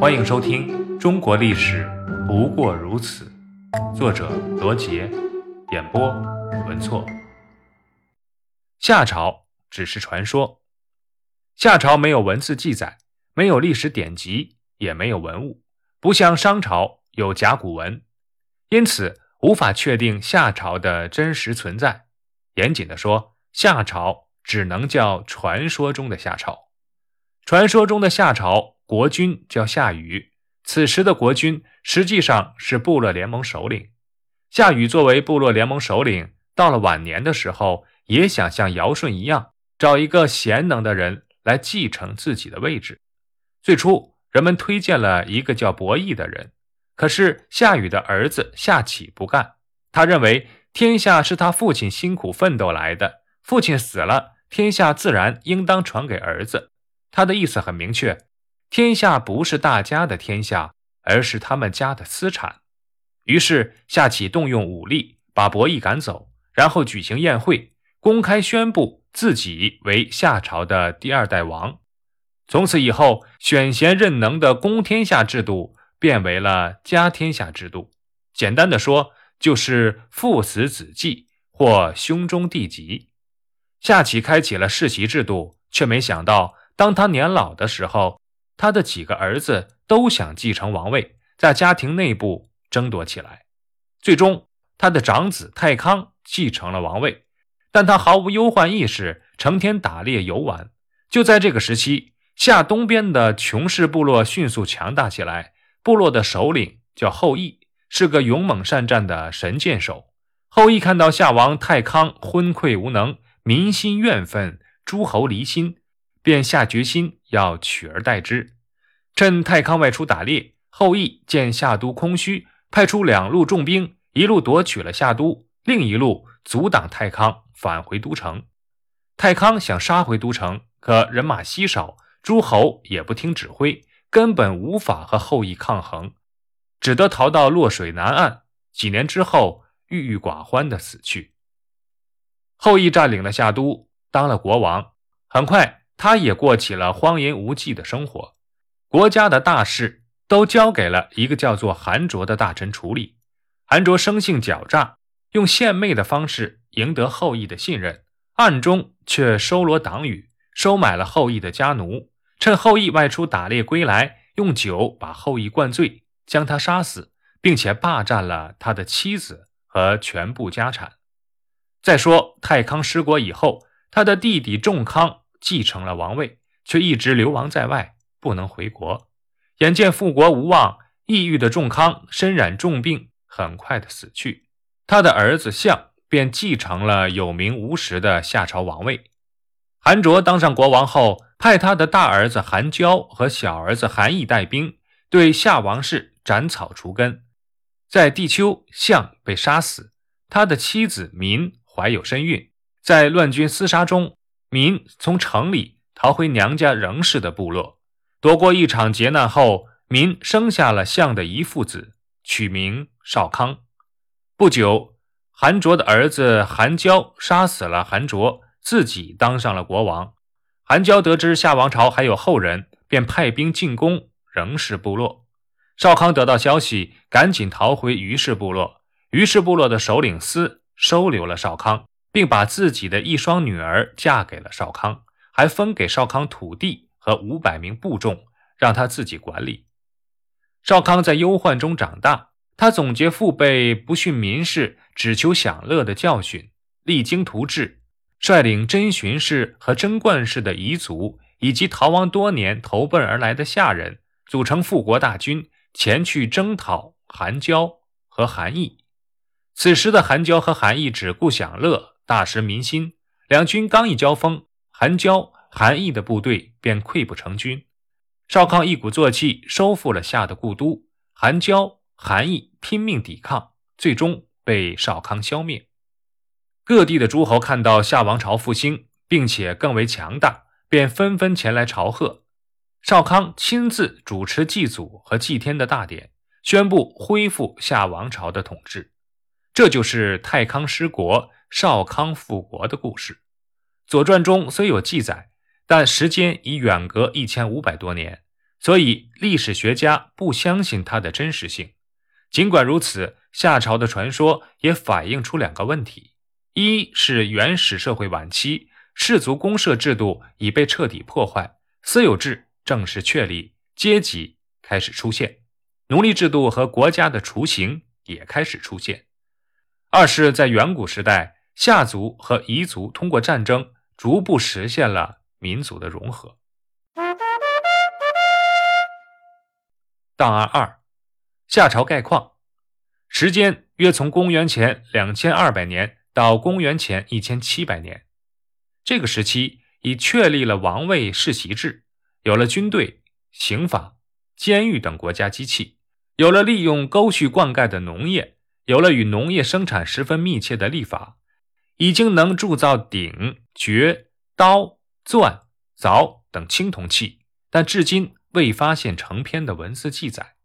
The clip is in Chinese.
欢迎收听《中国历史不过如此》，作者罗杰，演播文措。夏朝只是传说，夏朝没有文字记载，没有历史典籍，也没有文物，不像商朝有甲骨文，因此无法确定夏朝的真实存在。严谨的说，夏朝只能叫传说中的夏朝。传说中的夏朝国君叫夏禹，此时的国君实际上是部落联盟首领。夏禹作为部落联盟首领，到了晚年的时候。也想像尧舜一样，找一个贤能的人来继承自己的位置。最初，人们推荐了一个叫伯益的人，可是夏禹的儿子夏启不干。他认为天下是他父亲辛苦奋斗来的，父亲死了，天下自然应当传给儿子。他的意思很明确：天下不是大家的天下，而是他们家的私产。于是，夏启动用武力把伯益赶走，然后举行宴会。公开宣布自己为夏朝的第二代王，从此以后，选贤任能的公天下制度变为了家天下制度。简单的说，就是父死子继或兄终弟及。夏启开启了世袭制度，却没想到，当他年老的时候，他的几个儿子都想继承王位，在家庭内部争夺起来。最终，他的长子太康继承了王位。但他毫无忧患意识，成天打猎游玩。就在这个时期，夏东边的穷氏部落迅速强大起来。部落的首领叫后羿，是个勇猛善战的神箭手。后羿看到夏王太康昏聩无能，民心怨愤，诸侯离心，便下决心要取而代之。趁太康外出打猎，后羿见夏都空虚，派出两路重兵，一路夺取了夏都，另一路阻挡太康。返回都城，太康想杀回都城，可人马稀少，诸侯也不听指挥，根本无法和后羿抗衡，只得逃到洛水南岸。几年之后，郁郁寡欢的死去。后羿占领了夏都，当了国王。很快，他也过起了荒淫无忌的生活。国家的大事都交给了一个叫做韩卓的大臣处理。韩卓生性狡诈，用献媚的方式。赢得后羿的信任，暗中却收罗党羽，收买了后羿的家奴。趁后羿外出打猎归来，用酒把后羿灌醉，将他杀死，并且霸占了他的妻子和全部家产。再说太康失国以后，他的弟弟仲康继承了王位，却一直流亡在外，不能回国。眼见复国无望，抑郁的仲康身染重病，很快的死去。他的儿子相。便继承了有名无实的夏朝王位。韩卓当上国王后，派他的大儿子韩娇和小儿子韩义带兵，对夏王室斩草除根。在地丘，相被杀死，他的妻子民怀有身孕。在乱军厮杀中，民从城里逃回娘家仍氏的部落。躲过一场劫难后，民生下了相的遗父子，取名少康。不久。韩卓的儿子韩娇杀死了韩卓，自己当上了国王。韩娇得知夏王朝还有后人，便派兵进攻仍氏部落。少康得到消息，赶紧逃回于氏部落。于氏部落的首领司收留了少康，并把自己的一双女儿嫁给了少康，还分给少康土地和五百名部众，让他自己管理。少康在忧患中长大。他总结父辈不训民事、只求享乐的教训，励精图治，率领真荀氏和真冠氏的彝族，以及逃亡多年投奔而来的夏人，组成复国大军，前去征讨韩娇和韩义。此时的韩娇和韩义只顾享乐，大失民心。两军刚一交锋，韩交、韩义的部队便溃不成军。少康一鼓作气收复了夏的故都，韩交。韩义拼命抵抗，最终被少康消灭。各地的诸侯看到夏王朝复兴，并且更为强大，便纷纷前来朝贺。少康亲自主持祭祖和祭天的大典，宣布恢复夏王朝的统治。这就是太康失国、少康复国的故事。《左传》中虽有记载，但时间已远隔一千五百多年。所以历史学家不相信它的真实性。尽管如此，夏朝的传说也反映出两个问题：一是原始社会晚期，氏族公社制度已被彻底破坏，私有制正式确立，阶级开始出现，奴隶制度和国家的雏形也开始出现；二是，在远古时代，夏族和彝族通过战争逐步实现了民族的融合。档案二：夏朝概况，时间约从公元前两千二百年到公元前一千七百年。这个时期已确立了王位世袭制，有了军队、刑法、监狱等国家机器，有了利用沟渠灌溉的农业，有了与农业生产十分密切的历法，已经能铸造鼎、爵、刀、钻、凿等青铜器，但至今。未发现成篇的文字记载。